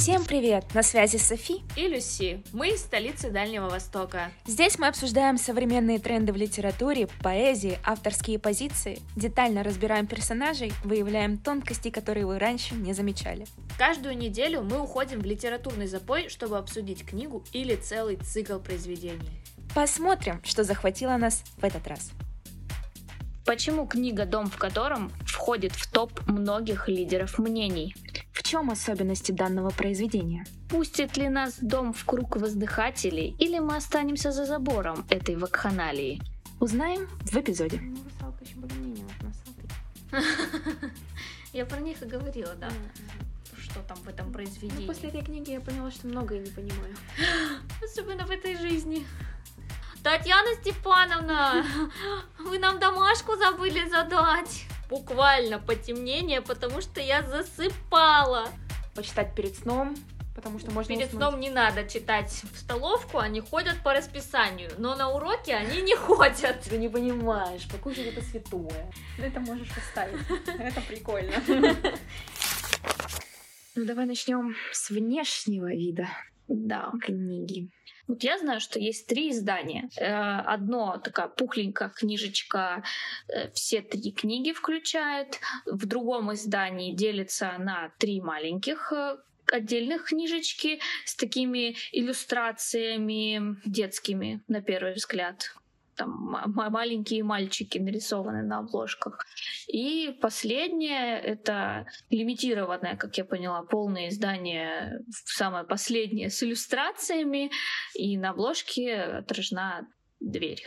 Всем привет! На связи Софи и Люси. Мы из столицы Дальнего Востока. Здесь мы обсуждаем современные тренды в литературе, поэзии, авторские позиции, детально разбираем персонажей, выявляем тонкости, которые вы раньше не замечали. Каждую неделю мы уходим в литературный запой, чтобы обсудить книгу или целый цикл произведений. Посмотрим, что захватило нас в этот раз. Почему книга «Дом в котором» входит в топ многих лидеров мнений? В чем особенности данного произведения? Пустит ли нас дом в круг воздыхателей, или мы останемся за забором этой вакханалии? Узнаем в эпизоде. Я про них и говорила, да. Что там в этом Ну, произведении. После этой книги я поняла, что многое не понимаю. Особенно в этой жизни. Татьяна Степановна, вы нам домашку забыли задать. Буквально потемнение, потому что я засыпала. Почитать перед сном, потому что можно Перед уснуть. сном не надо читать в столовку, они ходят по расписанию, но на уроки они не ходят. Ты не понимаешь, покушать это святое. Это можешь оставить. Это прикольно. Ну давай начнем с внешнего вида Да. книги. Вот я знаю, что есть три издания. Э, Одно такая пухленькая книжечка, э, все три книги включает. В другом издании делится на три маленьких э, отдельных книжечки с такими иллюстрациями детскими, на первый взгляд. Там ма- ма- маленькие мальчики нарисованы на обложках. И последнее — это лимитированное, как я поняла, полное издание, самое последнее, с иллюстрациями, и на обложке отражена дверь.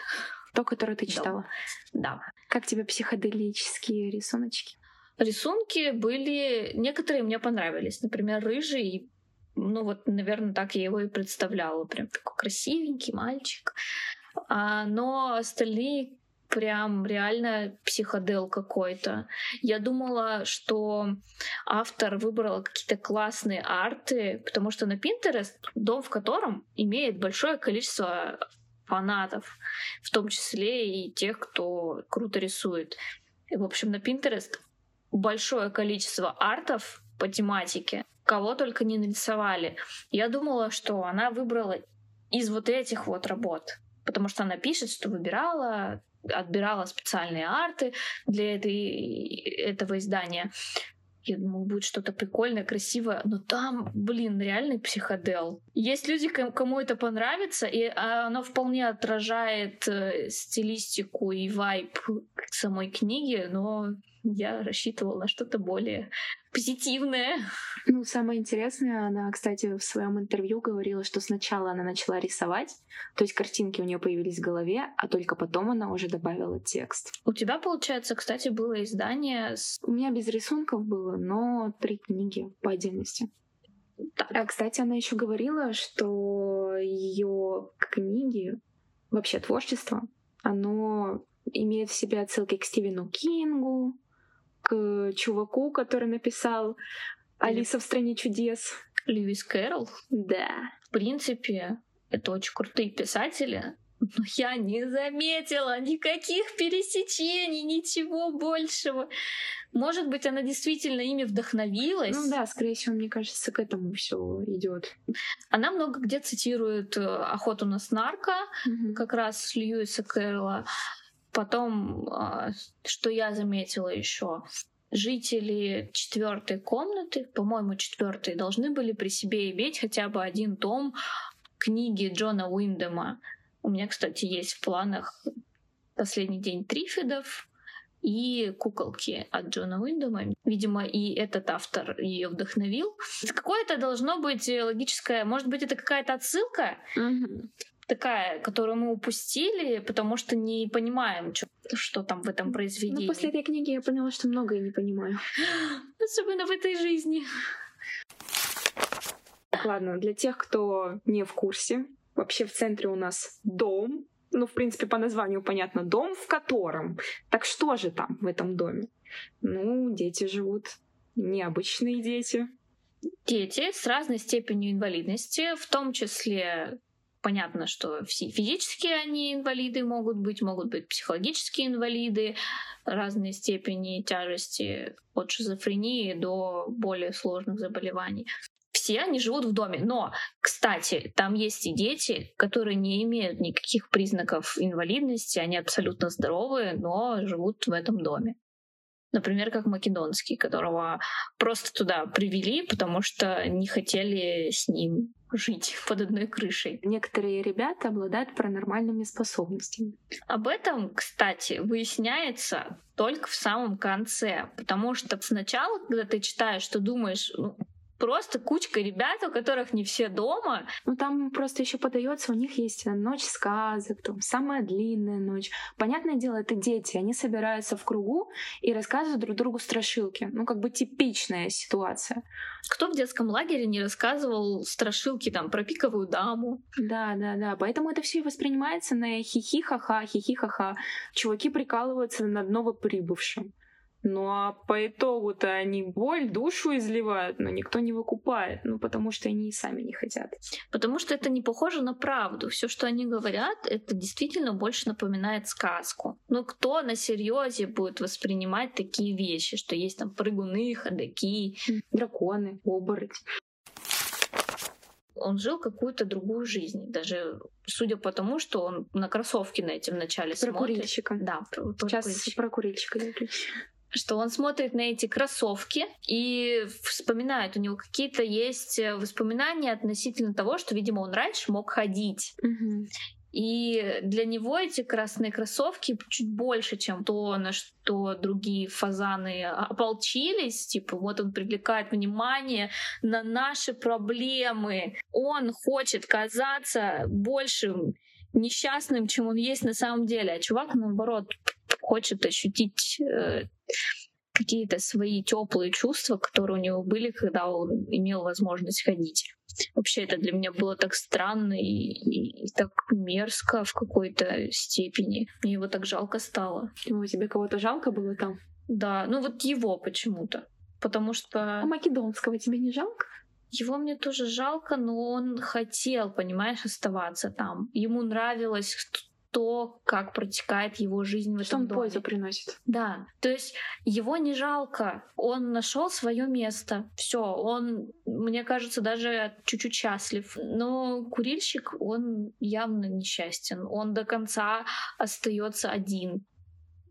То, которое ты читала. Да. Как тебе психоделические рисуночки? Рисунки были... Некоторые мне понравились. Например, рыжий. Ну вот, наверное, так я его и представляла. Прям такой красивенький мальчик. А, но остальные прям реально психодел какой-то. Я думала, что автор выбрал какие-то классные арты, потому что на Pinterest дом в котором имеет большое количество фанатов, в том числе и тех, кто круто рисует. И, в общем, на Pinterest большое количество артов по тематике, кого только не нарисовали. Я думала, что она выбрала из вот этих вот работ, потому что она пишет, что выбирала, отбирала специальные арты для этой, этого издания. Я думала, будет что-то прикольное, красивое, но там, блин, реальный психодел. Есть люди, ком- кому это понравится, и а, оно вполне отражает э, стилистику и вайб самой книги, но я рассчитывала на что-то более позитивное. Ну, самое интересное, она, кстати, в своем интервью говорила, что сначала она начала рисовать, то есть картинки у нее появились в голове, а только потом она уже добавила текст. У тебя, получается, кстати, было издание с... У меня без рисунков было, но три книги по отдельности. А, кстати, она еще говорила, что ее книги, вообще творчество, оно имеет в себе отсылки к Стивену Кингу, к чуваку, который написал «Алиса в стране чудес». Льюис Кэрролл. Да. В принципе, это очень крутые писатели, но я не заметила никаких пересечений, ничего большего. Может быть, она действительно ими вдохновилась. Ну да, скорее всего, мне кажется, к этому все идет. Она много где цитирует э, «Охоту на снарка», как раз Льюиса Кэрролла. Потом, а, что я заметила еще, жители четвертой комнаты, по-моему, четвертой, должны были при себе иметь хотя бы один том книги Джона Уиндема. У меня, кстати, есть в планах «Последний день Трифидов», и куколки от Джона Уиндема. Видимо, и этот автор ее вдохновил. Какое-то должно быть логическое, может быть, это какая-то отсылка Мгм. Такая, которую мы упустили, потому что не понимаем, чё- что там в этом произведении. Ну, после этой книги я поняла, что многое не понимаю. Особенно в этой жизни. Так, ладно, для тех, кто не в курсе, вообще в центре у нас дом. Ну, в принципе, по названию понятно, дом в котором. Так что же там в этом доме? Ну, дети живут, необычные дети. Дети с разной степенью инвалидности, в том числе понятно, что все физические они инвалиды могут быть, могут быть психологические инвалиды разной степени тяжести от шизофрении до более сложных заболеваний. Все они живут в доме. Но, кстати, там есть и дети, которые не имеют никаких признаков инвалидности, они абсолютно здоровые, но живут в этом доме. Например, как Македонский, которого просто туда привели, потому что не хотели с ним жить под одной крышей. Некоторые ребята обладают паранормальными способностями. Об этом, кстати, выясняется только в самом конце, потому что сначала, когда ты читаешь, что думаешь, ну, просто кучка ребят, у которых не все дома. Ну там просто еще подается, у них есть ночь сказок, там самая длинная ночь. Понятное дело, это дети, они собираются в кругу и рассказывают друг другу страшилки. Ну как бы типичная ситуация. Кто в детском лагере не рассказывал страшилки там про пиковую даму? Да, да, да. Поэтому это все воспринимается на хихи-ха-ха, хихи-ха-ха. Чуваки прикалываются над новоприбывшим. Ну а по итогу-то они боль, душу изливают, но никто не выкупает, ну потому что они и сами не хотят. Потому что это не похоже на правду. Все, что они говорят, это действительно больше напоминает сказку. Но кто на серьезе будет воспринимать такие вещи, что есть там прыгуны, ходаки, драконы, оборотни он жил какую-то другую жизнь. Даже судя по тому, что он на кроссовки на этим начале про смотрит. Курильщика. Да, про, про Сейчас курильщика. про курильщика что он смотрит на эти кроссовки и вспоминает, у него какие-то есть э, воспоминания относительно того, что, видимо, он раньше мог ходить. Угу. И для него эти красные кроссовки чуть больше, чем то, на что другие фазаны ополчились. Типа, вот он привлекает внимание на наши проблемы. Он хочет казаться большим несчастным, чем он есть на самом деле. А чувак, наоборот, хочет ощутить э, какие-то свои теплые чувства, которые у него были, когда он имел возможность ходить. Вообще это для меня было так странно и, и, и так мерзко в какой-то степени. Мне его так жалко стало. Ну, тебе кого-то жалко было там? Да, ну вот его почему-то. Потому что... А Македонского тебе не жалко? Его мне тоже жалко, но он хотел, понимаешь, оставаться там. Ему нравилось то, как протекает его жизнь в Что этом он доме. пользу приносит. Да, то есть его не жалко, он нашел свое место, все, он, мне кажется, даже чуть-чуть счастлив. Но курильщик, он явно несчастен, он до конца остается один.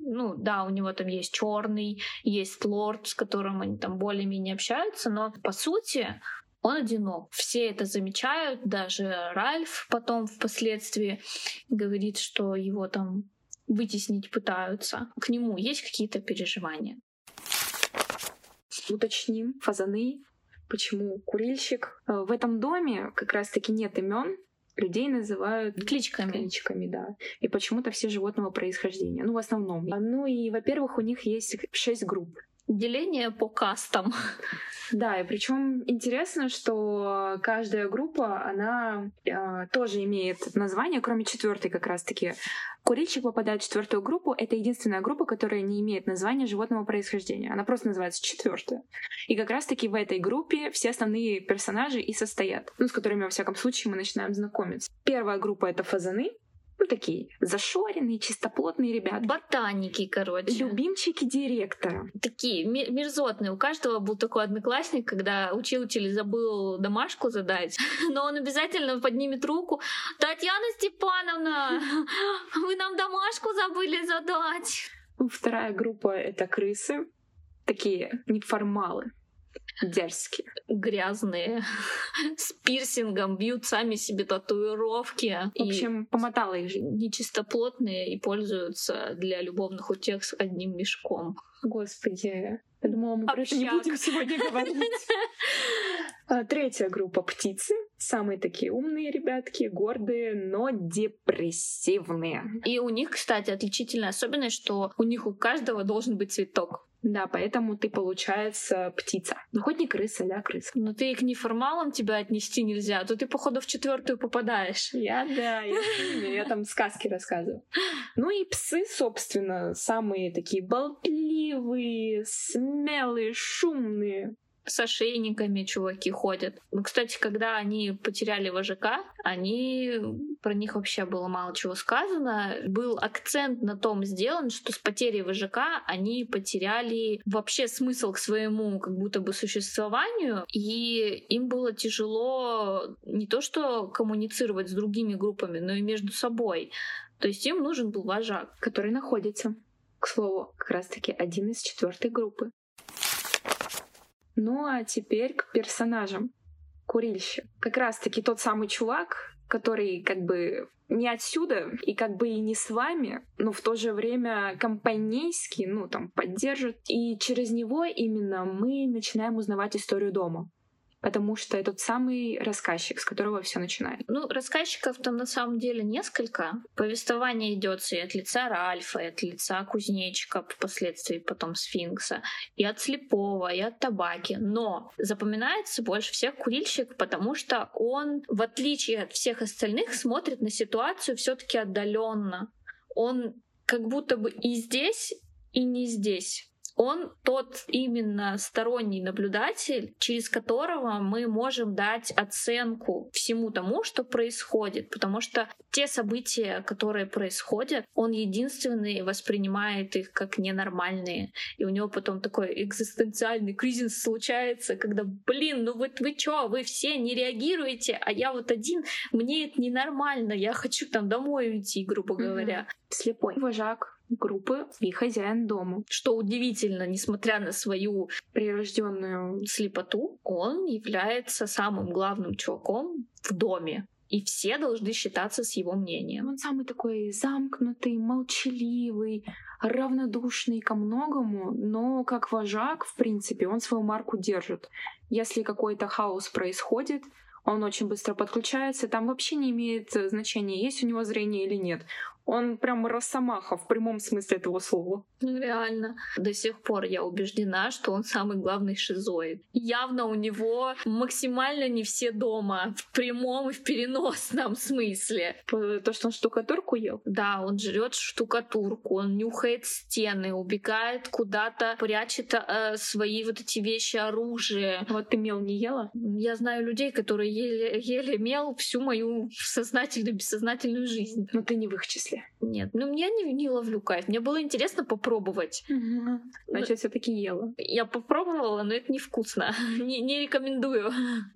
Ну да, у него там есть черный, есть лорд, с которым они там более-менее общаются, но по сути он одинок. Все это замечают, даже Ральф потом впоследствии говорит, что его там вытеснить пытаются. К нему есть какие-то переживания? Уточним, фазаны, почему курильщик. Э, в этом доме как раз-таки нет имен, людей называют кличками. Кличками, да. И почему-то все животного происхождения. Ну, в основном. Ну и, во-первых, у них есть шесть групп. Деление по кастам. Да, и причем интересно, что каждая группа, она э, тоже имеет название, кроме четвертой как раз-таки. Курильщик попадает в четвертую группу. Это единственная группа, которая не имеет названия животного происхождения. Она просто называется четвертая. И как раз-таки в этой группе все основные персонажи и состоят, ну, с которыми, во всяком случае, мы начинаем знакомиться. Первая группа — это фазаны, ну, такие зашоренные, чистоплотные ребята. Ботаники, короче. Любимчики директора. Такие мерзотные. У каждого был такой одноклассник, когда учитель забыл домашку задать, но он обязательно поднимет руку. Татьяна Степановна, вы нам домашку забыли задать. Вторая группа — это крысы. Такие неформалы дерзкие. Грязные, с пирсингом, бьют сами себе татуировки. В общем, помотала их жизнь. Нечистоплотные и пользуются для любовных утех с одним мешком. Господи, я думала, мы про это не будем сегодня говорить. А, третья группа птицы. Самые такие умные ребятки, гордые, но депрессивные. И у них, кстати, отличительная особенность, что у них у каждого должен быть цветок. Да, поэтому ты, получается, птица. Ну, хоть не крыса, да, крыса. Но ты к неформалам тебя отнести нельзя, а то ты, походу, в четвертую попадаешь. Я, да, я, я там сказки рассказываю. Ну и псы, собственно, самые такие болтливые, смелые, шумные. С ошейниками чуваки ходят. Ну, кстати, когда они потеряли вожака, они про них вообще было мало чего сказано. Был акцент на том сделан, что с потерей вожака они потеряли вообще смысл к своему как будто бы существованию, и им было тяжело не то что коммуницировать с другими группами, но и между собой. То есть им нужен был вожак. Который находится, к слову, как раз-таки один из четвертой группы. Ну а теперь к персонажам. Курильщик. Как раз-таки тот самый чувак, который как бы не отсюда и как бы и не с вами, но в то же время компанейский, ну там поддержит. И через него именно мы начинаем узнавать историю дома потому что это тот самый рассказчик, с которого все начинает. Ну, рассказчиков там на самом деле несколько. Повествование идет и от лица Ральфа, и от лица кузнечика, впоследствии потом сфинкса, и от слепого, и от табаки. Но запоминается больше всех курильщик, потому что он, в отличие от всех остальных, смотрит на ситуацию все-таки отдаленно. Он как будто бы и здесь, и не здесь он тот именно сторонний наблюдатель, через которого мы можем дать оценку всему тому, что происходит, потому что те события, которые происходят, он единственный воспринимает их как ненормальные, и у него потом такой экзистенциальный кризис случается, когда, блин, ну вот вы чё, вы все не реагируете, а я вот один, мне это ненормально, я хочу там домой уйти, грубо говоря. Слепой. Вожак группы и хозяин дома. Что удивительно, несмотря на свою прирожденную слепоту, он является самым главным чуваком в доме. И все должны считаться с его мнением. Он самый такой замкнутый, молчаливый, равнодушный ко многому, но как вожак, в принципе, он свою марку держит. Если какой-то хаос происходит, он очень быстро подключается, там вообще не имеет значения, есть у него зрение или нет. Он прям росомаха в прямом смысле этого слова. Ну, реально. До сих пор я убеждена, что он самый главный шизоид. Явно у него максимально не все дома. В прямом и в переносном смысле. То, что он штукатурку ел? Да, он жрет штукатурку, он нюхает стены, убегает куда-то, прячет э, свои вот эти вещи, оружие. Вот ты мел не ела? Я знаю людей, которые ели, ели мел всю мою сознательную, бессознательную жизнь. Но ты не в их числе? Нет, ну меня не, не ловлю кайф. Мне было интересно попробовать. Угу. Значит, но... все-таки ела. Я попробовала, но это невкусно. не, не рекомендую.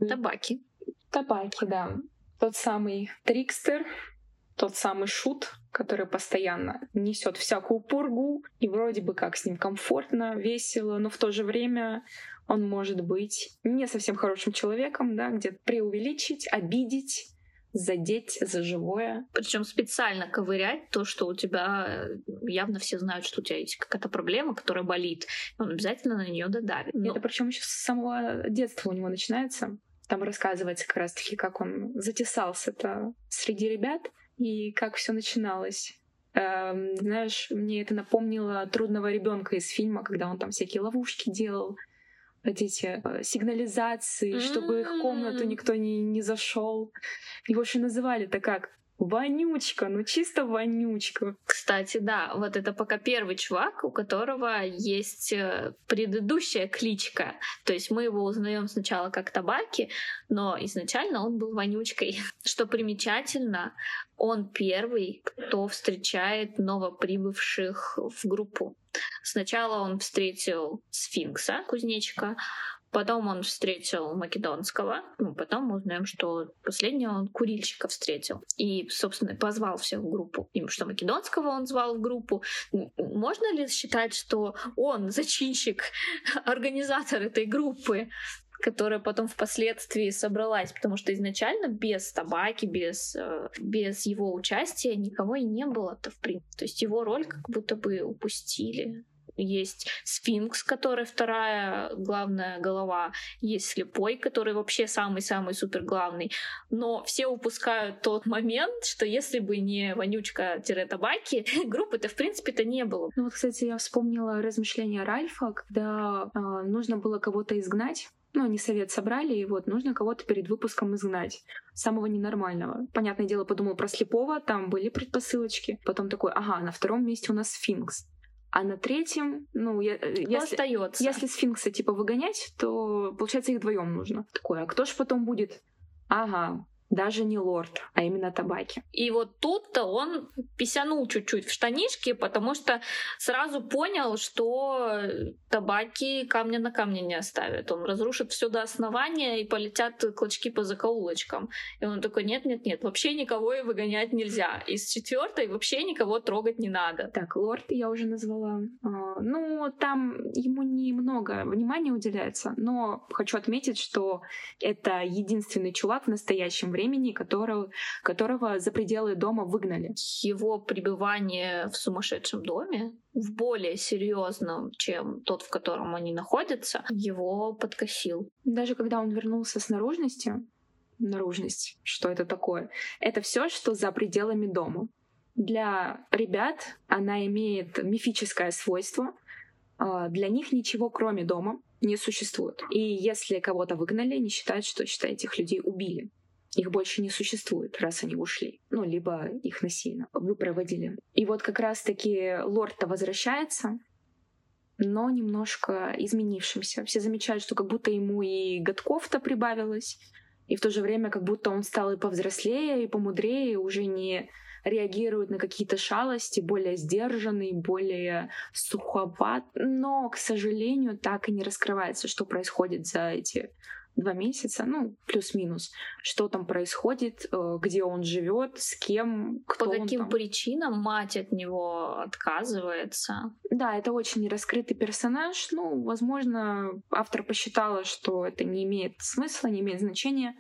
Табаки. Табаки, да. Тот самый трикстер, тот самый шут, который постоянно несет всякую пургу, и вроде бы как с ним комфортно, весело, но в то же время он может быть не совсем хорошим человеком, да, где-то преувеличить, обидеть, задеть за живое. Причем специально ковырять то, что у тебя э, явно все знают, что у тебя есть какая-то проблема, которая болит. Он обязательно на нее додавит. Но... Это причем еще с самого детства у него начинается. Там рассказывается как раз-таки, как он затесался-то среди ребят и как все начиналось. Эм, знаешь, мне это напомнило трудного ребенка из фильма, когда он там всякие ловушки делал, эти э, сигнализации, mm-hmm. чтобы их комнату никто не, не зашел. Его еще называли-то как? Вонючка, ну чисто вонючка. Кстати, да, вот это пока первый чувак, у которого есть э, предыдущая кличка. То есть мы его узнаем сначала как табаки, но изначально он был вонючкой. Что примечательно, он первый, кто встречает новоприбывших в группу. Сначала он встретил сфинкса, кузнечика, Потом он встретил Македонского. Ну, потом мы узнаем, что последнего он курильщика встретил. И, собственно, позвал всех в группу. И что Македонского он звал в группу. Можно ли считать, что он зачинщик, организатор этой группы? которая потом впоследствии собралась, потому что изначально без табаки, без, э, без его участия никого и не было-то в принципе. То есть его роль как будто бы упустили есть сфинкс, который вторая главная голова, есть слепой, который вообще самый-самый супер главный. Но все упускают тот момент, что если бы не вонючка-табаки, группы-то в принципе-то не было. Ну вот, кстати, я вспомнила размышления Ральфа, когда э, нужно было кого-то изгнать, ну, они совет собрали, и вот нужно кого-то перед выпуском изгнать. Самого ненормального. Понятное дело, подумал про слепого, там были предпосылочки. Потом такой, ага, на втором месте у нас сфинкс. А на третьем, ну, я, э, если, остается. если сфинкса типа выгонять, то получается их вдвоем нужно. Такое, а кто ж потом будет? Ага, даже не лорд, а именно табаки. И вот тут-то он писянул чуть-чуть в штанишки, потому что сразу понял, что табаки камня на камне не оставят. Он разрушит все до основания и полетят клочки по закоулочкам. И он такой, нет-нет-нет, вообще никого и выгонять нельзя. Из четвертой вообще никого трогать не надо. Так, лорд я уже назвала. А, ну, там ему немного внимания уделяется, но хочу отметить, что это единственный чувак в настоящем времени, которого, которого за пределы дома выгнали. Его пребывание в сумасшедшем доме, в более серьезном, чем тот, в котором они находятся, его подкосил. Даже когда он вернулся с наружности, наружность, что это такое? Это все, что за пределами дома. Для ребят она имеет мифическое свойство. А, для них ничего, кроме дома, не существует. И если кого-то выгнали, они считают, что считай, этих людей убили их больше не существует, раз они ушли. Ну, либо их насильно выпроводили. И вот как раз-таки лорд-то возвращается, но немножко изменившимся. Все замечают, что как будто ему и годков-то прибавилось, и в то же время как будто он стал и повзрослее, и помудрее, и уже не реагирует на какие-то шалости, более сдержанный, более суховат. Но, к сожалению, так и не раскрывается, что происходит за эти два месяца, ну, плюс-минус, что там происходит, э, где он живет, с кем, кто По каким он там. причинам мать от него отказывается. Да, это очень раскрытый персонаж. Ну, возможно, автор посчитала, что это не имеет смысла, не имеет значения.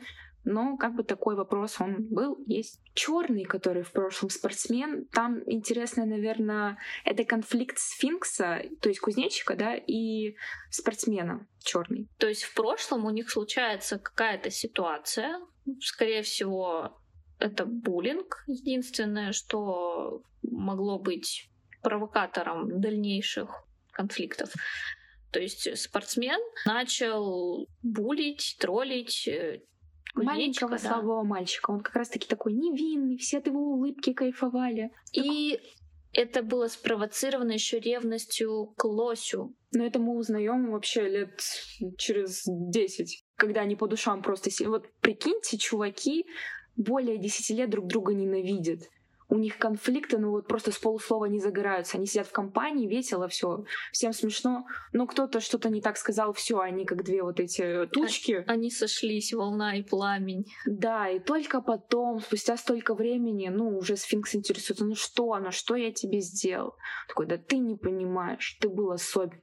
Но как бы такой вопрос он был, есть. Черный, который в прошлом спортсмен, там интересно, наверное, это конфликт сфинкса, то есть кузнечика, да, и спортсмена черный. То есть в прошлом у них случается какая-то ситуация, скорее всего, это буллинг, единственное, что могло быть провокатором дальнейших конфликтов. То есть спортсмен начал булить, троллить э, маленького да. слабого мальчика. Он как раз-таки такой невинный, все от его улыбки кайфовали. И это было спровоцировано еще ревностью к лосю. Но это мы узнаем вообще лет через 10, когда они по душам просто... Вот прикиньте, чуваки более 10 лет друг друга ненавидят у них конфликты, ну вот просто с полуслова не загораются. Они сидят в компании, весело, все, всем смешно. Но кто-то что-то не так сказал, все, они как две вот эти тучки. Они сошлись, волна и пламень. Да, и только потом, спустя столько времени, ну, уже сфинкс интересуется, ну что она, что я тебе сделал? Такой, да ты не понимаешь, ты был особенный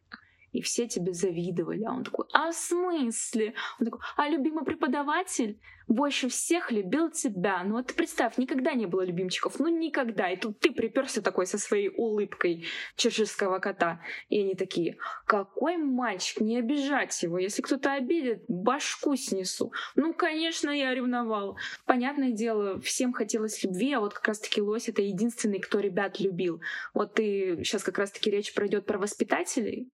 и все тебе завидовали. А он такой, а в смысле? Он такой, а любимый преподаватель больше всех любил тебя. Ну вот ты представь, никогда не было любимчиков, ну никогда. И тут ты приперся такой со своей улыбкой чеширского кота. И они такие, какой мальчик, не обижать его. Если кто-то обидит, башку снесу. Ну, конечно, я ревновал. Понятное дело, всем хотелось любви, а вот как раз-таки Лось — это единственный, кто ребят любил. Вот ты сейчас как раз-таки речь пройдет про воспитателей,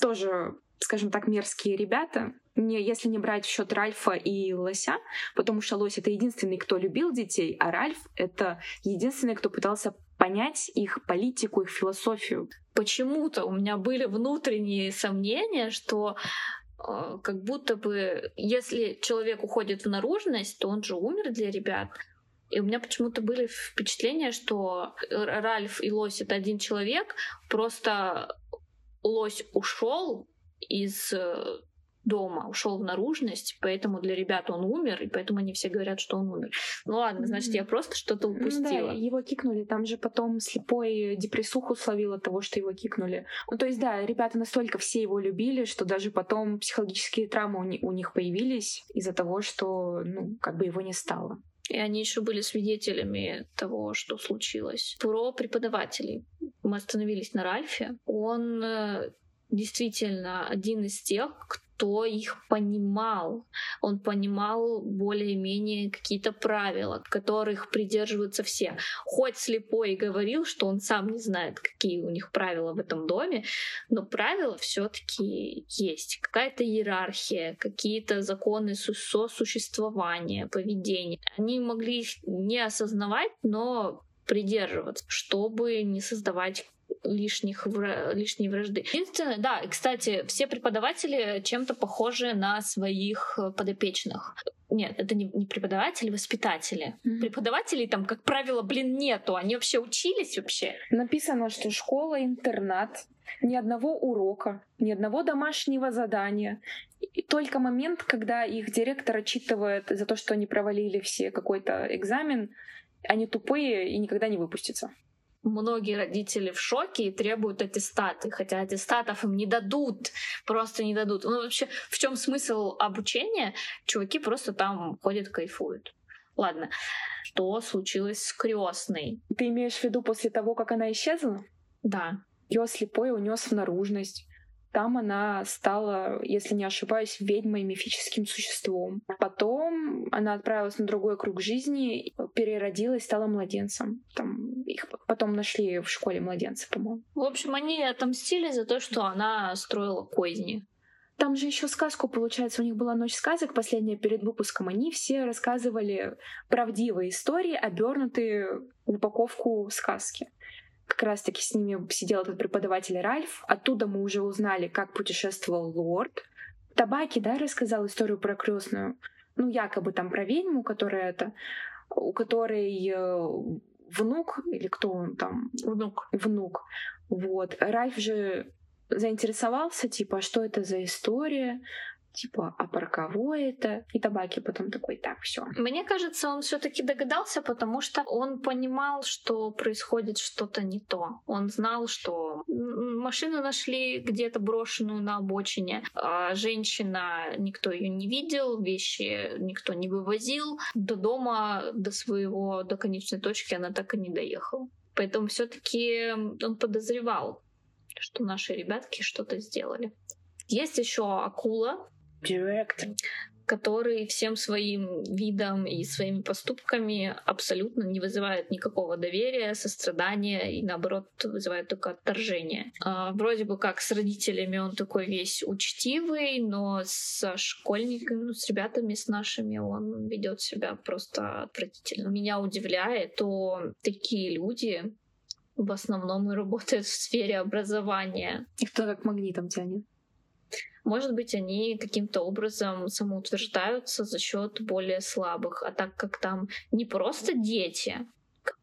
тоже скажем так, мерзкие ребята, не, если не брать в счет Ральфа и Лося, потому что Лось это единственный, кто любил детей, а Ральф это единственный, кто пытался понять их политику, их философию. Почему-то у меня были внутренние сомнения, что э, как будто бы, если человек уходит в наружность, то он же умер для ребят. И у меня почему-то были впечатления, что Ральф и Лось это один человек, просто лось ушел из э, дома, ушел в наружность, поэтому для ребят он умер, и поэтому они все говорят, что он умер. Ну ладно, значит, я просто что-то упустила. Ну, да, его кикнули, там же потом слепой депрессуху словил от того, что его кикнули. Ну, то есть, да, ребята настолько все его любили, что даже потом психологические травмы у, у них появились из-за того, что, ну, как бы его не стало. И они еще были свидетелями того, что случилось. Про преподавателей. Мы остановились на Ральфе. Он э, действительно один из тех, кто их понимал. Он понимал более-менее какие-то правила, которых придерживаются все. Хоть слепой и говорил, что он сам не знает, какие у них правила в этом доме, но правила все-таки есть. Какая-то иерархия, какие-то законы сосуществования, поведения. Они могли их не осознавать, но придерживаться, чтобы не создавать лишних, лишней вражды. Единственное, да, и, кстати, все преподаватели чем-то похожи на своих подопечных. Нет, это не, не преподаватели, воспитатели. Mm-hmm. Преподавателей там, как правило, блин, нету. Они вообще учились вообще. Написано, что школа-интернат, ни одного урока, ни одного домашнего задания. И только момент, когда их директор отчитывает за то, что они провалили все какой-то экзамен, они тупые и никогда не выпустятся многие родители в шоке и требуют аттестаты, хотя аттестатов им не дадут, просто не дадут. Ну вообще, в чем смысл обучения? Чуваки просто там ходят, кайфуют. Ладно, что случилось с крестной? Ты имеешь в виду после того, как она исчезла? Да. Ее слепой унес в наружность. Там она стала, если не ошибаюсь, ведьмой, мифическим существом. Потом она отправилась на другой круг жизни, переродилась, стала младенцем. Там их потом нашли в школе младенца, по-моему. В общем, они отомстили за то, что она строила козни. Там же еще сказку, получается, у них была ночь сказок, последняя перед выпуском. Они все рассказывали правдивые истории, обернутые в упаковку сказки как раз-таки с ними сидел этот преподаватель Ральф. Оттуда мы уже узнали, как путешествовал лорд. Табаки, да, рассказал историю про крестную. Ну, якобы там про ведьму, которая это, у которой э, внук, или кто он там? Внук. Внук. Вот. Ральф же заинтересовался, типа, а что это за история, типа, а про кого это? И табаки потом такой, так, все. Мне кажется, он все-таки догадался, потому что он понимал, что происходит что-то не то. Он знал, что машину нашли где-то брошенную на обочине, а женщина, никто ее не видел, вещи никто не вывозил. До дома, до своего, до конечной точки она так и не доехала. Поэтому все-таки он подозревал, что наши ребятки что-то сделали. Есть еще акула, Директор. который всем своим видом и своими поступками абсолютно не вызывает никакого доверия, сострадания и, наоборот, вызывает только отторжение. А, вроде бы как с родителями он такой весь учтивый, но со школьниками, ну, с ребятами, с нашими он ведет себя просто отвратительно. Меня удивляет, то такие люди в основном и работают в сфере образования. Их кто как магнитом тянет. Может быть, они каким-то образом самоутверждаются за счет более слабых. А так как там не просто дети,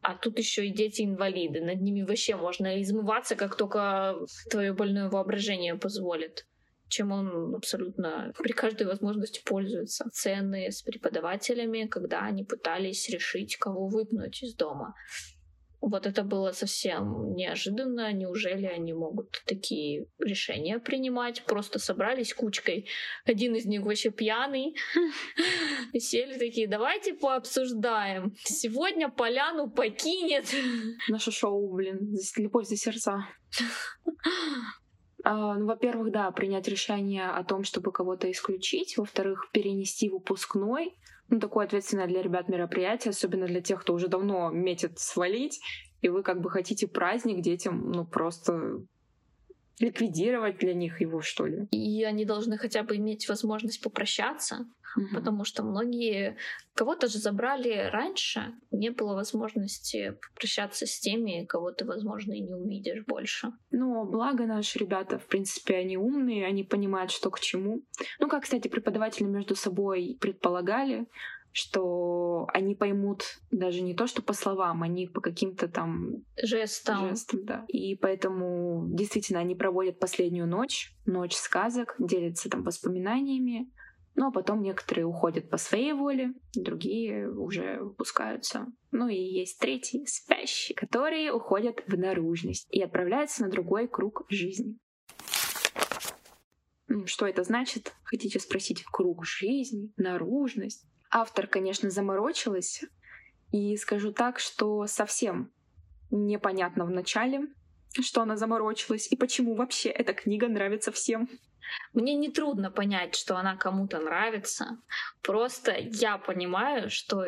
а тут еще и дети-инвалиды. Над ними вообще можно измываться, как только твое больное воображение позволит чем он абсолютно при каждой возможности пользуется. Цены с преподавателями, когда они пытались решить, кого выпнуть из дома. Вот это было совсем неожиданно. Неужели они могут такие решения принимать? Просто собрались кучкой. Один из них вообще пьяный. И сели такие, давайте пообсуждаем. Сегодня поляну покинет. Наше шоу, блин, любовь за сердца. А, ну, во-первых, да, принять решение о том, чтобы кого-то исключить. Во-вторых, перенести выпускной ну, такое ответственное для ребят мероприятие, особенно для тех, кто уже давно метит свалить, и вы как бы хотите праздник детям, ну, просто ликвидировать для них его, что ли. И они должны хотя бы иметь возможность попрощаться, угу. потому что многие кого-то же забрали раньше, не было возможности попрощаться с теми, кого ты, возможно, и не увидишь больше. Ну, благо наши ребята, в принципе, они умные, они понимают, что к чему. Ну, как, кстати, преподаватели между собой предполагали, что они поймут даже не то, что по словам, они по каким-то там жестам. жестам да. И поэтому действительно они проводят последнюю ночь, ночь сказок, делятся там воспоминаниями, ну а потом некоторые уходят по своей воле, другие уже выпускаются. Ну и есть третий, спящий, которые уходят в наружность и отправляются на другой круг жизни. Что это значит? Хотите спросить? Круг жизни, наружность. Автор, конечно, заморочилась. И скажу так, что совсем непонятно в начале, что она заморочилась и почему вообще эта книга нравится всем. Мне не трудно понять, что она кому-то нравится. Просто я понимаю, что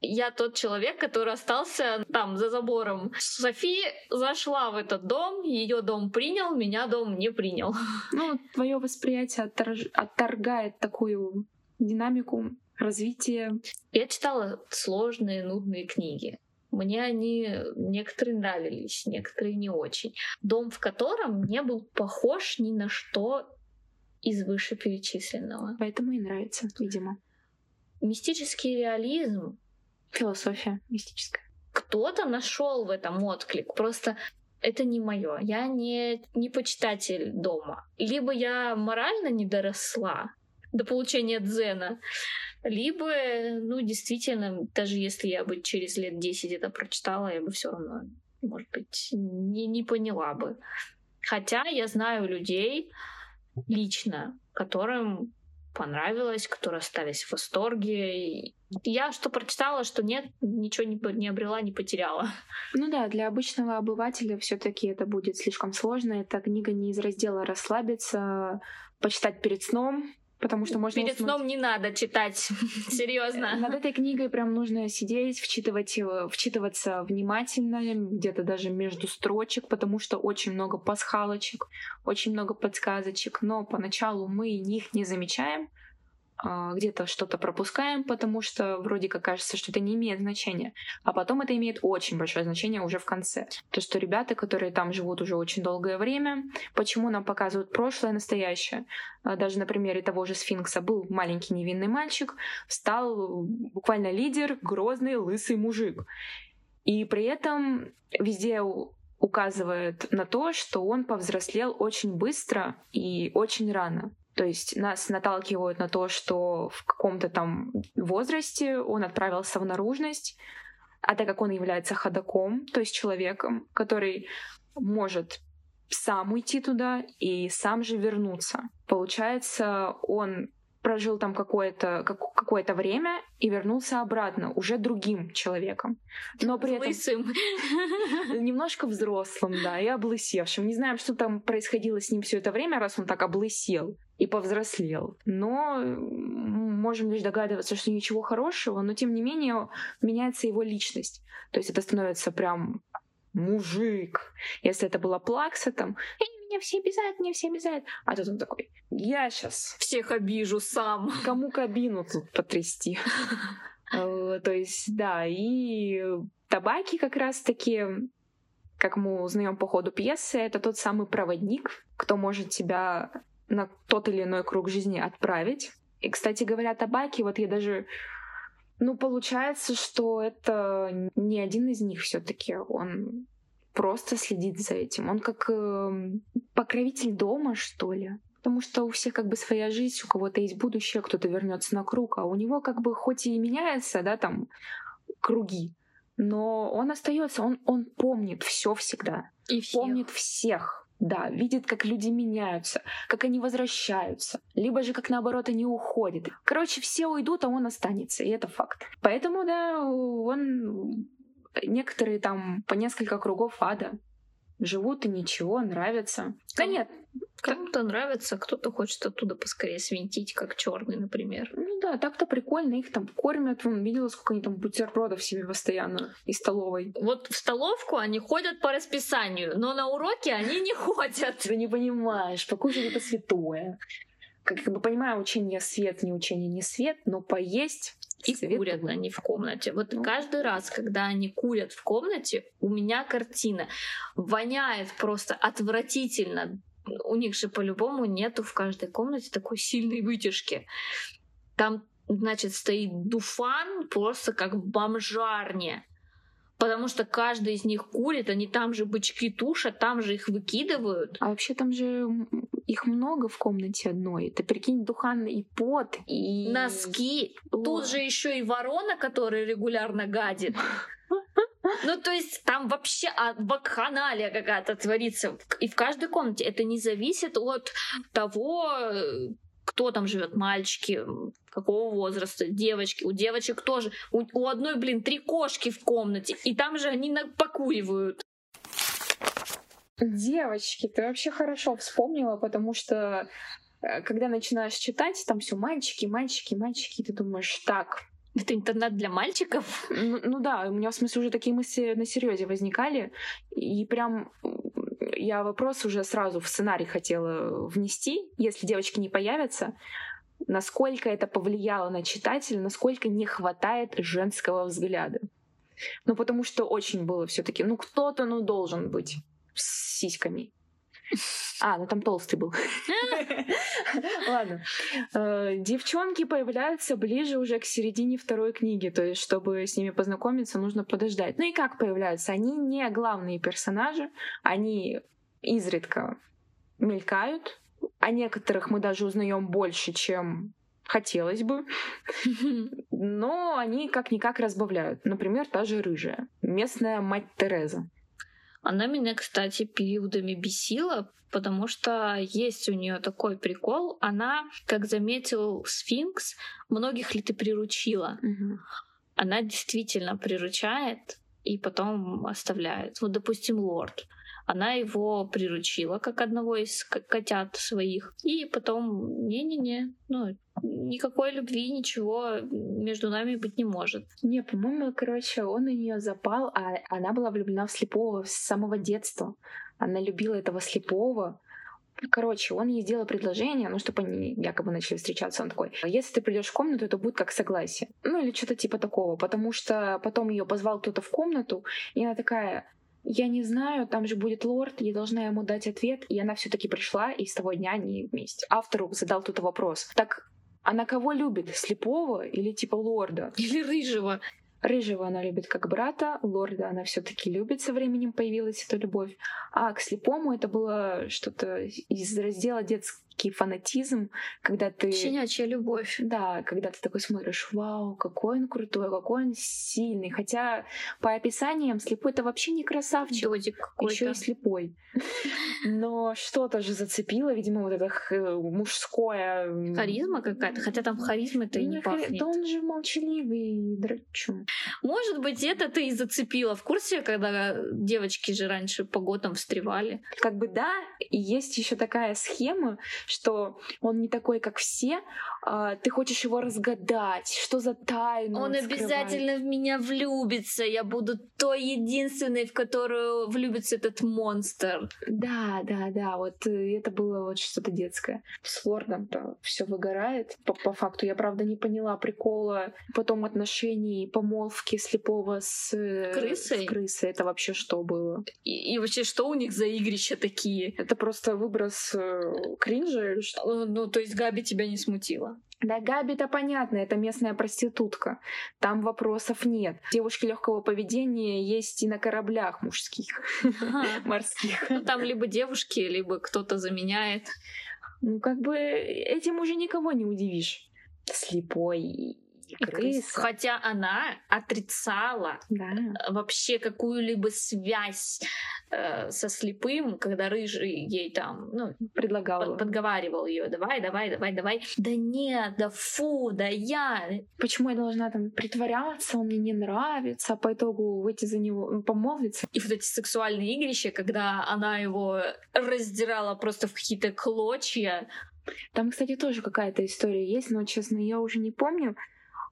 я тот человек, который остался там за забором. Софи зашла в этот дом, ее дом принял, меня дом не принял. Ну, твое восприятие отторж... отторгает такую динамику развитие. Я читала сложные, нудные книги. Мне они некоторые нравились, некоторые не очень. Дом, в котором не был похож ни на что из вышеперечисленного. Поэтому и нравится, видимо. Мистический реализм. Философия мистическая. Кто-то нашел в этом отклик. Просто это не мое. Я не, не почитатель дома. Либо я морально не доросла до получения дзена, либо, ну, действительно, даже если я бы через лет 10 это прочитала, я бы все равно, может быть, не, не поняла бы. Хотя я знаю людей лично, которым понравилось, которые остались в восторге. Я что прочитала, что нет, ничего не, не обрела, не потеряла. Ну да, для обычного обывателя все таки это будет слишком сложно. Эта книга не из раздела «Расслабиться», почитать перед сном, потому что можно Перед уснуть. сном не надо читать, серьезно. Над этой книгой прям нужно сидеть, вчитывать, вчитываться внимательно, где-то даже между строчек, потому что очень много пасхалочек, очень много подсказочек, но поначалу мы их не замечаем, где-то что-то пропускаем, потому что вроде как кажется, что это не имеет значения. А потом это имеет очень большое значение уже в конце. То, что ребята, которые там живут уже очень долгое время, почему нам показывают прошлое, настоящее. А, Даже на примере того же сфинкса был маленький невинный мальчик, стал буквально лидер, грозный, лысый мужик. И при этом везде указывает на то, что он повзрослел очень быстро и очень рано. То есть нас наталкивают на то, что в каком-то там возрасте он отправился в наружность, а так как он является ходаком, то есть человеком, который может сам уйти туда и сам же вернуться. Получается, он прожил там какое-то как- какое-то время и вернулся обратно уже другим человеком. Но при этом Лысым. немножко взрослым, да, и облысевшим. Не знаем, что там происходило с ним все это время, раз он так облысел и повзрослел. Но можем лишь догадываться, что ничего хорошего, но тем не менее меняется его личность. То есть это становится прям мужик. Если это была плакса, там, «Эй, меня все обязают, меня все обязают. А тут он такой, я сейчас Всех обижу сам. кому кабину тут потрясти. То есть, да, и табаки как раз-таки, как мы узнаем по ходу пьесы, это тот самый проводник, кто может тебя на тот или иной круг жизни отправить. И, кстати говоря, табаки, вот я даже ну, получается, что это не один из них все-таки. Он просто следит за этим. Он как эм, покровитель дома, что ли. Потому что у всех как бы своя жизнь, у кого-то есть будущее, кто-то вернется на круг, а у него как бы хоть и меняется, да, там круги, но он остается, он, он помнит все всегда, И всех. помнит всех. Да, видит, как люди меняются, как они возвращаются, либо же как наоборот они уходят. Короче, все уйдут, а он останется, и это факт. Поэтому, да, он некоторые там по несколько кругов ада живут и ничего, нравится. Да нет, Кому-то нравится, кто-то хочет оттуда поскорее свинтить, как черный, например. ну да, так-то прикольно, их там кормят, вон, видела, сколько они там бутербродов себе постоянно из столовой. Вот в столовку они ходят по расписанию, но на уроки они не ходят. Ты не понимаешь, покушать это святое. Как, бы понимаю, учение свет, не учение не свет, но поесть И святое. курят они в комнате. Вот Ну. каждый раз, когда они курят в комнате, у меня картина воняет просто отвратительно. У них же по-любому нету в каждой комнате такой сильной вытяжки. Там, значит, стоит дуфан просто как в бомжарне. Потому что каждый из них курит, они там же бычки тушат, там же их выкидывают. А вообще там же их много в комнате одной. Ты прикинь, духан и пот, и... Носки. О. Тут же еще и ворона, которая регулярно гадит. Ну, то есть там вообще а, вакханалия какая-то творится. И в каждой комнате. Это не зависит от того, э, кто там живет, мальчики, какого возраста, девочки. У девочек тоже. У, у одной, блин, три кошки в комнате. И там же они покуривают. Девочки, ты вообще хорошо вспомнила, потому что э, когда начинаешь читать, там все мальчики, мальчики, мальчики, и ты думаешь, так, Это интернет для мальчиков. Ну, ну да, у меня в смысле уже такие мысли на серьезе возникали. И прям я вопрос уже сразу в сценарий хотела внести, если девочки не появятся, насколько это повлияло на читателя, насколько не хватает женского взгляда. Ну, потому что очень было все таки ну, кто-то, ну, должен быть с сиськами. А, ну там толстый был. Ладно. Э, девчонки появляются ближе уже к середине второй книги, то есть, чтобы с ними познакомиться, нужно подождать. Ну и как появляются? Они не главные персонажи, они изредка мелькают. О некоторых мы даже узнаем больше, чем хотелось бы. Но они как-никак разбавляют. Например, та же рыжая, местная мать Тереза. Она меня, кстати, периодами бесила, потому что есть у нее такой прикол. Она, как заметил Сфинкс, многих ли ты приручила? Мгм. Она действительно приручает и потом оставляет. Вот, допустим, лорд. Она его приручила как одного из котят своих. И потом, не-не-не, ну, никакой любви, ничего между нами быть не может. Не, по-моему, короче, он на нее запал, а она была влюблена в слепого с самого детства. Она любила этого слепого. Короче, он ей сделал предложение, ну, чтобы они якобы начали встречаться. Он такой, если ты придешь в комнату, это будет как согласие. Ну, или что-то типа такого. Потому что потом ее позвал кто-то в комнату, и она такая, я не знаю, там же будет лорд, я должна ему дать ответ. И она все таки пришла, и с того дня они вместе. Автору задал кто-то вопрос. Так, она кого любит? Слепого или типа лорда? Или рыжего. Рыжего она любит как брата, лорда она все-таки любит, со временем появилась эта любовь. А к слепому это было что-то из раздела детский фанатизм, когда ты... Щенячья любовь. Да, когда ты такой смотришь, вау, какой он крутой, какой он сильный. Хотя по описаниям слепой это вообще не красавчик, Додик еще какой-то. и слепой. Но что-то же зацепило, видимо, вот это х- мужское... Харизма какая-то, хотя там харизмы-то и ну, не хари- пахнет. Да он же молчаливый, драчун. Может быть, это ты и зацепила. В курсе, когда девочки же раньше по годам встревали? Как бы да, и есть еще такая схема, что он не такой, как все, а, ты хочешь его разгадать, что за тайну Он скрывает. обязательно в меня влюбится. Я буду той единственной, в которую влюбится этот монстр. Да, да, да, вот э, это было вот что-то детское. С лордом-то все выгорает. По, по факту я, правда, не поняла прикола потом отношений, помолвки слепого с э, Крысой? с крысой. Это вообще что было? И, и вообще, что у них за игрища такие? Это просто выброс э, кринжа или что? Ну, то есть Габи тебя не смутила? Да, Габи-то понятно, это местная проститутка. Там вопросов нет. Девушки легкого поведения есть и на кораблях мужских, морских. Ну, там либо девушки, либо кто-то заменяет. Ну, как бы этим уже никого не удивишь. Слепой и И крыса. Хотя она отрицала Да. вообще какую-либо связь э, со слепым, когда рыжий ей там, ну, Предлагала. под- подговаривал ее, давай, давай, давай, давай. Да нет, да фу, да я. Почему я должна там притворяться, он мне не нравится, а по итогу выйти за него, ну, помолвиться? И вот эти сексуальные игрища, когда она его раздирала просто в какие-то клочья. Там, кстати, тоже какая-то история есть, но, честно, я уже не помню.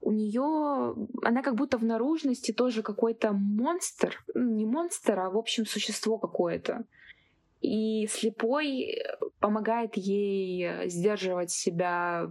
У нее она как будто в наружности тоже какой-то монстр. Не монстр, а, в общем, существо какое-то. И слепой помогает ей э, сдерживать себя,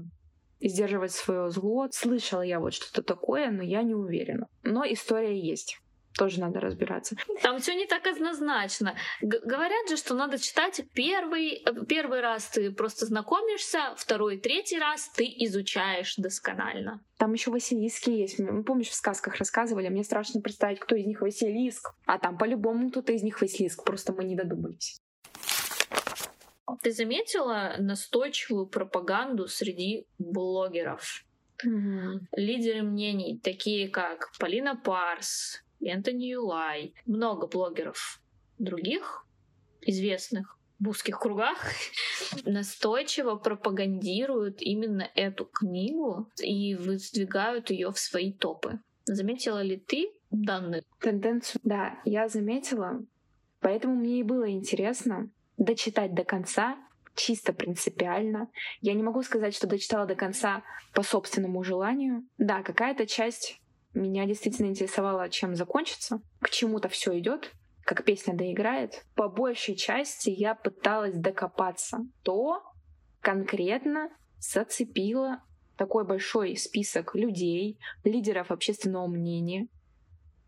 сдерживать свое зло. Слышала я вот что-то такое, но я не уверена. Но история есть. Тоже надо разбираться. Там все не так однозначно. Г- говорят же, что надо читать первый, первый раз ты просто знакомишься, второй, третий раз ты изучаешь досконально. Там еще Василиски есть. Помнишь, в сказках рассказывали? Мне страшно представить, кто из них Василиск. А там по-любому кто-то из них Василиск. Просто мы не додумались. Ты заметила настойчивую пропаганду среди блогеров? Лидеры мнений, такие как Полина Парс, Энтони Юлай, много блогеров других известных в узких кругах настойчиво пропагандируют именно эту книгу и выдвигают ее в свои топы. Заметила ли ты данную? Тенденцию, да, я заметила. Поэтому мне и было интересно дочитать до конца, чисто принципиально. Я не могу сказать, что дочитала до конца по собственному желанию. Да, какая-то часть меня действительно интересовала, чем закончится, к чему-то все идет, как песня доиграет. По большей части я пыталась докопаться. То конкретно зацепило такой большой список людей, лидеров общественного мнения,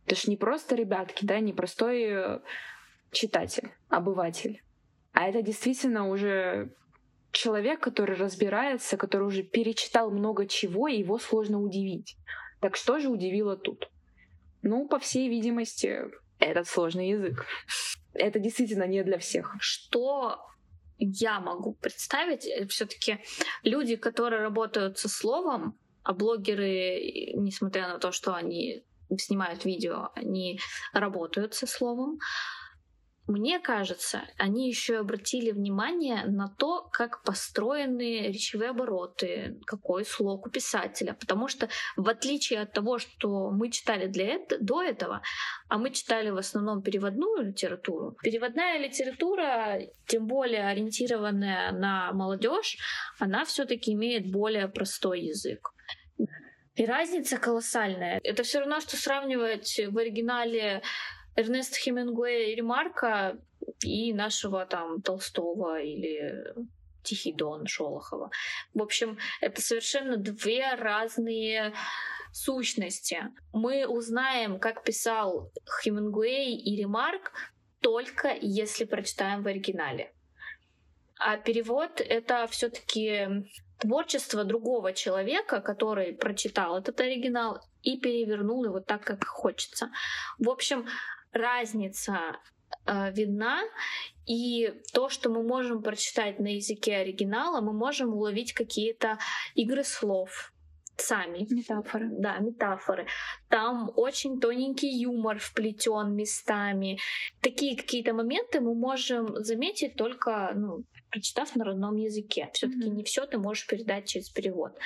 Это ж не просто ребятки, да, не простой читатель, обыватель. А это действительно уже человек, который разбирается, который уже перечитал много чего, и его сложно удивить. Так что же удивило тут? Ну, по всей видимости, этот сложный язык. Это действительно не для всех. Что я могу представить, э, все-таки люди, которые работают со словом, а блогеры, несмотря на то, что они снимают видео, они работают со словом, мне кажется, они еще обратили внимание на то, как построены речевые обороты, какой слог у писателя. Потому что в отличие от того, что мы читали для это, до этого, а мы читали в основном переводную литературу, переводная литература, тем более ориентированная на молодежь, она все-таки имеет более простой язык. И разница колоссальная. Это все равно, что сравнивать в оригинале Эрнеста Хемингуэя и Ремарка и нашего там Толстого или Тихий Дон Шолохова. В общем, это совершенно две разные сущности. Мы узнаем, как писал Хемингуэй и Ремарк, только если прочитаем в оригинале. А перевод — это все таки творчество другого человека, который прочитал этот оригинал и перевернул его так, как хочется. В общем, разница э, видна, и то, что мы можем прочитать на языке оригинала, мы можем уловить какие-то игры слов, сами. Метафоры. Да, метафоры. Там очень тоненький юмор вплетен местами. Такие какие-то моменты мы можем заметить только, ну, прочитав на родном языке. Все-таки mm-hmm. не все ты можешь передать через перевод.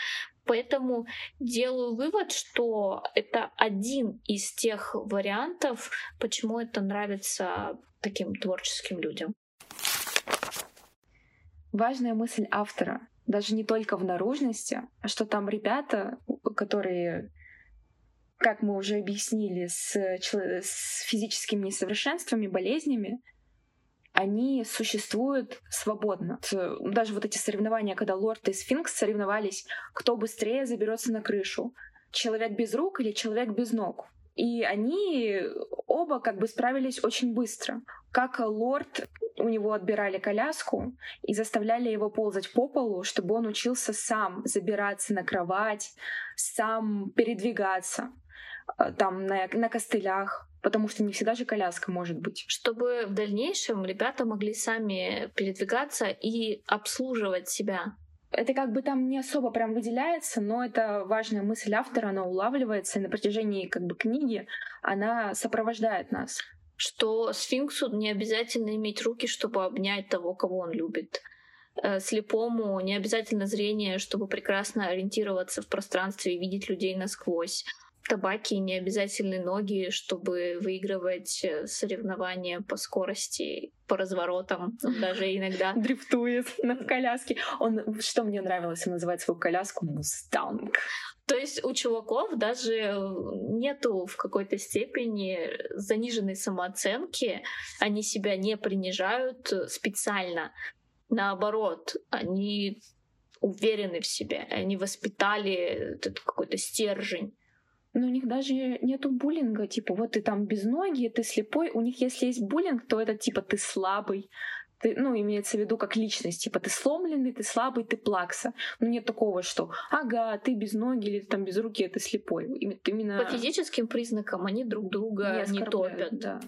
Поэтому делаю вывод, что это один из тех вариантов, почему это нравится таким творческим людям. Важная мысль автора, даже не только в наружности, а что там ребята, которые как мы уже объяснили, с, с физическими несовершенствами, болезнями, они существуют свободно. Даже вот эти соревнования, когда лорд и сфинкс соревновались, кто быстрее заберется на крышу. Человек без рук или человек без ног. И они оба как бы справились очень быстро. Как лорд, у него отбирали коляску и заставляли его ползать по полу, чтобы он учился сам забираться на кровать, сам передвигаться э, там на, на костылях потому что не всегда же коляска может быть. Чтобы в дальнейшем ребята могли сами передвигаться и обслуживать себя. Это как бы там не особо прям выделяется, но это важная мысль автора, она улавливается, и на протяжении как бы книги она сопровождает нас. Что сфинксу не обязательно иметь руки, чтобы обнять того, кого он любит э, слепому не обязательно зрение, чтобы прекрасно ориентироваться в пространстве и видеть людей насквозь табаки не обязательны ноги, чтобы выигрывать э, соревнования по скорости, по разворотам, он даже иногда дрифтует на коляске. Он, что мне нравилось, он называет свою коляску «Мустанг». То есть у чуваков даже э, нету в какой-то степени заниженной самооценки, они себя не принижают специально. Наоборот, они уверены в себе, они воспитали этот какой-то стержень но у них даже нету буллинга, типа, вот ты там без ноги, ты слепой. У них, если есть буллинг, то это типа ты слабый. Ты, ну, имеется в виду как личность, типа ты сломленный, ты слабый, ты плакса. Ну, нет такого, что ага, ты без ноги или ты там без руки, ты слепой. Именно... По физическим признакам они друг друга не, не топят. Да.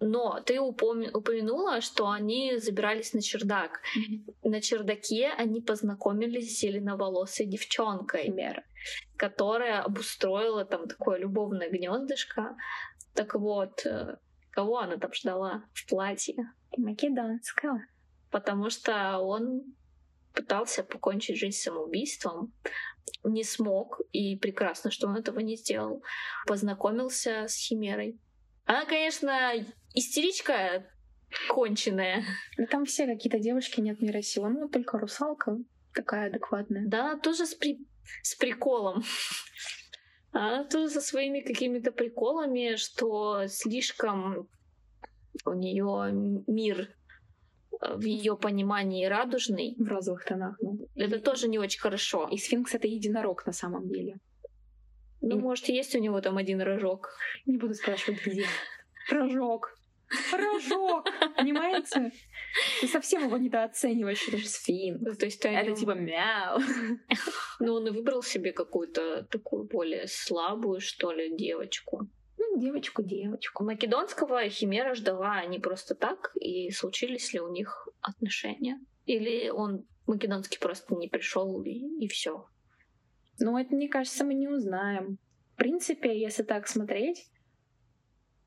Но ты упомя- упомянула, что они забирались на чердак. Mm-hmm. На чердаке они познакомились с зеленоволосой девчонкой, Химера. которая обустроила там такое любовное гнездышко. Так вот, э, кого она там ждала в платье? Македонского. Потому что он пытался покончить жизнь самоубийством, не смог, и прекрасно, что он этого не сделал. Познакомился с Химерой. Она, конечно, истеричка конченая. Да там все какие-то девушки нет мира сил. Ну, только русалка такая адекватная. Да, тоже с, при... с приколом. Она тоже со своими какими-то приколами, что слишком у нее мир э, в ее понимании радужный. В розовых тонах. Ну. Это тоже не очень хорошо. И сфинкс это единорог на самом деле. Ну, может, есть у него там один рожок. Не буду спрашивать, где. Рожок. Рожок! Понимаете? Ты совсем его недооцениваешь, это же сфинкс. Ну, То есть ты Это типа мяу. Ну, он и выбрал себе какую-то такую более слабую, что ли, девочку. Ну, девочку, девочку. Македонского Химера ждала не просто так, и случились ли у них отношения? Или он македонский просто не пришел и, и все? Ну, это, мне кажется, мы не узнаем. В принципе, если так смотреть,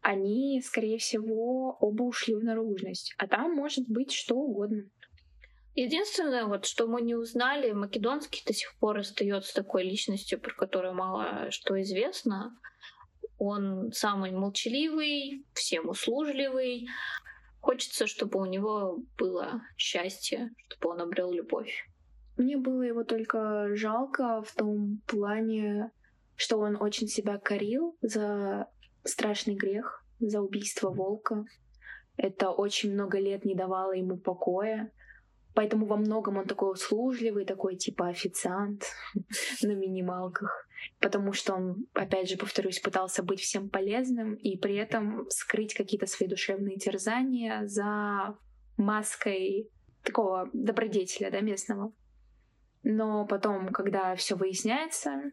они, скорее всего, оба ушли в наружность. А там может быть что угодно. Единственное, вот, что мы не узнали, Македонский до сих пор остается такой личностью, про которую мало что известно. Он самый молчаливый, всем услужливый. Хочется, чтобы у него было счастье, чтобы он обрел любовь. Мне было его только жалко в том плане, что он очень себя корил за страшный грех, за убийство волка. Это очень много лет не давало ему покоя. Поэтому во многом он такой услужливый, такой типа официант на минималках. Потому что он, опять же, повторюсь, пытался быть всем полезным и при этом скрыть какие-то свои душевные терзания за маской такого добродетеля, да, местного. Но потом, когда все выясняется,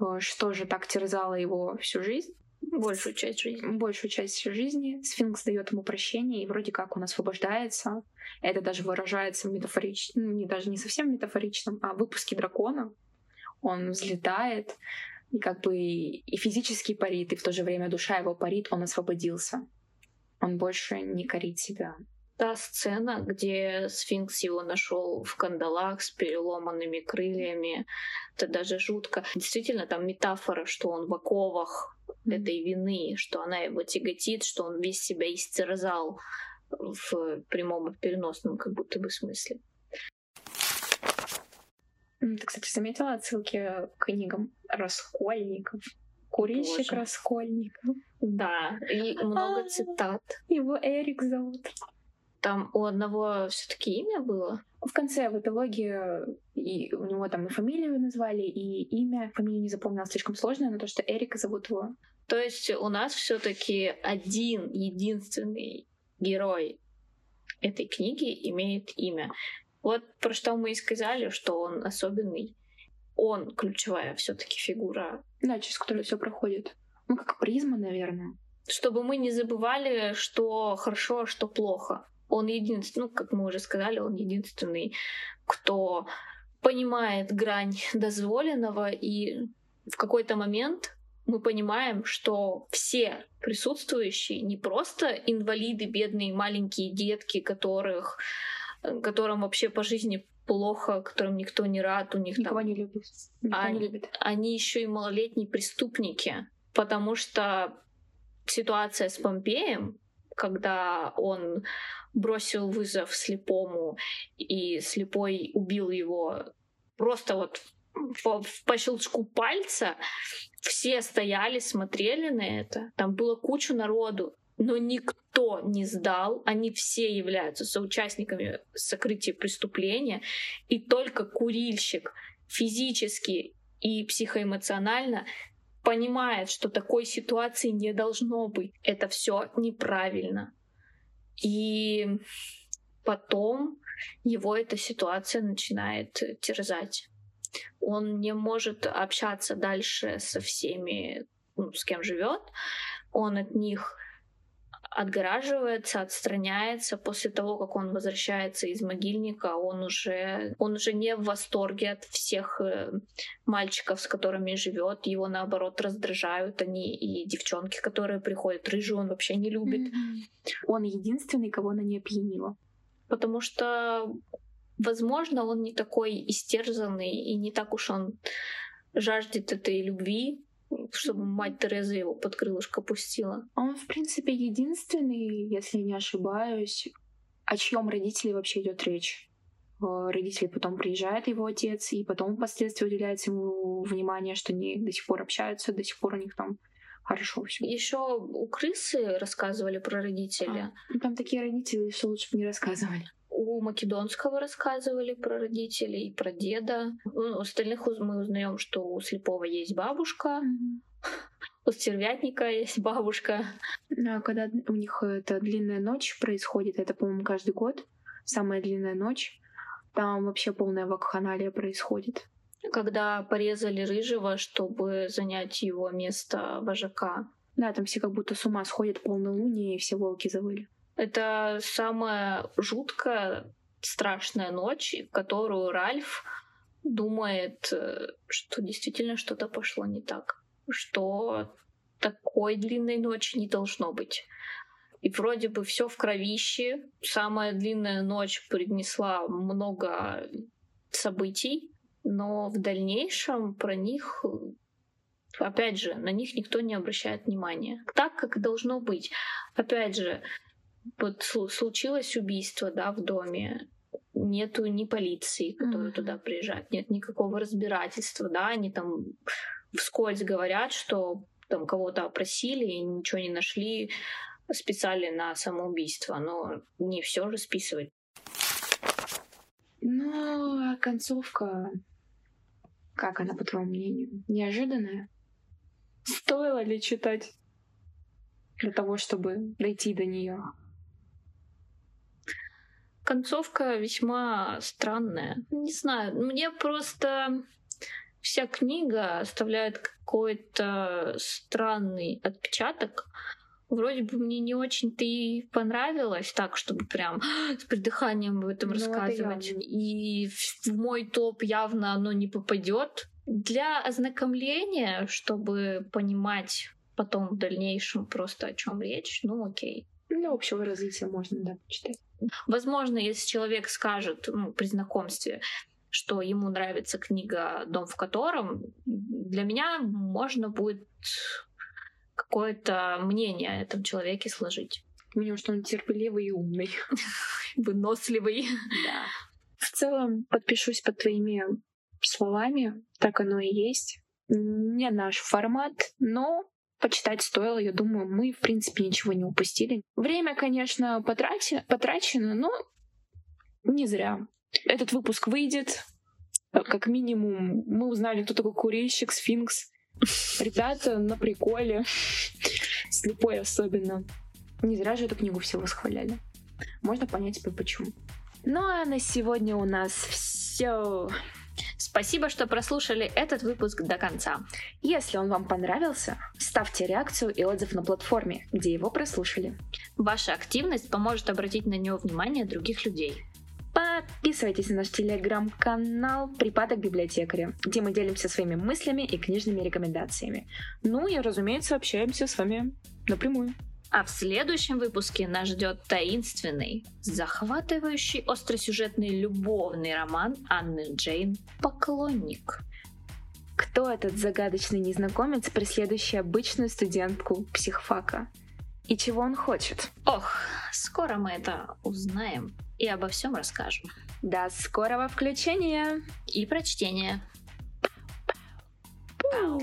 э, что же так терзало его всю жизнь, Большую часть жизни. большую часть жизни, сфинкс дает ему прощение, и вроде как он освобождается. Это даже выражается метафорично, ну, не даже не совсем метафоричном, а в выпуске дракона. Он взлетает, и как бы и физически парит, и в то же время душа его парит, он освободился. Он больше не корит себя. Та сцена, где сфинкс его нашел в кандалах с переломанными крыльями, это даже жутко. Действительно, там метафора, что он в оковах этой вины, что она его тяготит, что он весь себя истерзал в прямом и переносном как будто бы смысле. Ты, кстати, заметила отсылки к книгам Раскольников? Курильщик Боже. Раскольников. Да, и много А. цитат. Его Эрик зовут. Там у одного все таки имя было. В конце, в эпилоге, и у него там и фамилию назвали, и имя. Фамилию не запомнила слишком сложное, но то, что Эрика зовут его. То есть у нас все таки один единственный герой этой книги имеет имя. Вот про что мы и сказали, что он особенный. Он ключевая все-таки фигура. Да, через которую все проходит. Ну, как призма, наверное. Чтобы мы не забывали, что хорошо, а что плохо. Он единственный, ну, как мы уже сказали, он единственный, кто понимает грань дозволенного, и в какой-то момент мы понимаем, что все присутствующие не просто инвалиды, бедные маленькие детки, которых, э, которым вообще по жизни плохо, которым никто не рад, у них Никого там не любит. Никто А, не любит. они еще и малолетние преступники, потому что ситуация с Помпеем, когда он бросил вызов слепому, и слепой убил его просто вот по, по щелчку пальца, все стояли, смотрели на это. Там было кучу народу, но никто не сдал. Они все являются соучастниками сокрытия преступления. И только курильщик физически и психоэмоционально понимает, что такой ситуации не должно быть. Это все неправильно. И потом его эта ситуация начинает терзать. Он не может общаться дальше со всеми, ну, с кем живет. Он от них отгораживается, отстраняется. После того, как он возвращается из могильника, он уже, он уже не в восторге от всех э, мальчиков, с которыми живет. Его, наоборот, раздражают они и девчонки, которые приходят. Рыжую он вообще не любит. Он единственный, кого она не опьянила. Потому что, возможно, он не такой истерзанный и не так уж он жаждет этой любви, чтобы мать Тереза его под крылышко пустила. Он, в принципе, единственный, если не ошибаюсь, о чьем родителе вообще идет речь. Э, Родители потом приезжает его отец, и потом впоследствии уделяется ему внимание, что они до сих пор общаются, до сих пор у них там хорошо все. Еще у крысы рассказывали про родителя. Ну, там такие родители, что лучше бы не рассказывали. У Македонского рассказывали про родителей, про деда. Ну, у остальных мы узнаем, что у слепого есть бабушка, у стервятника есть бабушка. А когда у них эта длинная ночь происходит, это, по-моему, каждый год, самая длинная ночь, там вообще полная вакханалия происходит. Когда порезали Рыжего, чтобы занять его место вожака. Да, там все как будто с ума сходят полнолуние, и все волки завыли. Это самая жуткая, страшная ночь, в которую Ральф думает, э, что действительно что-то пошло не так, что такой длинной ночи не должно быть. И вроде бы все в кровище. Самая длинная ночь принесла много событий, но в дальнейшем про них опять же, на них никто не обращает внимания. Так, как должно быть. Опять же, вот случилось убийство, да, в доме, нету ни полиции, которая mm-hmm. туда приезжает, нет никакого разбирательства, да, они там вскользь говорят, что там кого-то опросили и ничего не нашли, специально на самоубийство, но не все же списывать. Ну, а концовка, как она, по твоему мнению, неожиданная? Стоило ли читать для того, чтобы дойти до нее? Концовка весьма странная. Не знаю, мне просто вся книга оставляет какой-то странный отпечаток. Вроде бы мне не очень-то и понравилось так, чтобы прям с придыханием об этом ну, рассказывать. Это и в мой топ явно оно не попадет. Для ознакомления, чтобы понимать потом в дальнейшем просто о чем речь, ну окей. Для общего развития можно, да, почитать. Возможно, если человек скажет ну, при знакомстве, что ему нравится книга «Дом в котором», для меня можно будет какое-то мнение о этом человеке сложить. Минимум, что он терпеливый и умный. Выносливый. Да. В целом, подпишусь под твоими словами. Так оно и есть. Не наш формат, но почитать стоило. Я думаю, мы, в принципе, ничего не упустили. Время, конечно, потрати... потрачено, но не зря. Этот выпуск выйдет. Как минимум, мы узнали, кто такой курильщик, сфинкс. Ребята на приколе. Слепой особенно. Не зря же эту книгу все восхваляли. Можно понять, почему. Ну а на сегодня у нас все. Спасибо, что прослушали этот выпуск до конца. Если он вам понравился, ставьте реакцию и отзыв на платформе, где его прослушали. Ваша активность поможет обратить на него внимание других людей. Подписывайтесь на наш телеграм-канал «Припадок библиотекаря», где мы делимся своими мыслями и книжными рекомендациями. Ну и, разумеется, общаемся с вами напрямую. А в следующем выпуске нас ждет таинственный, захватывающий остросюжетный любовный роман Анны Джейн «Поклонник». Кто этот загадочный незнакомец, преследующий обычную студентку психфака? И чего он хочет? Ох, скоро мы это узнаем и обо всем расскажем. До скорого включения и прочтения. Пау.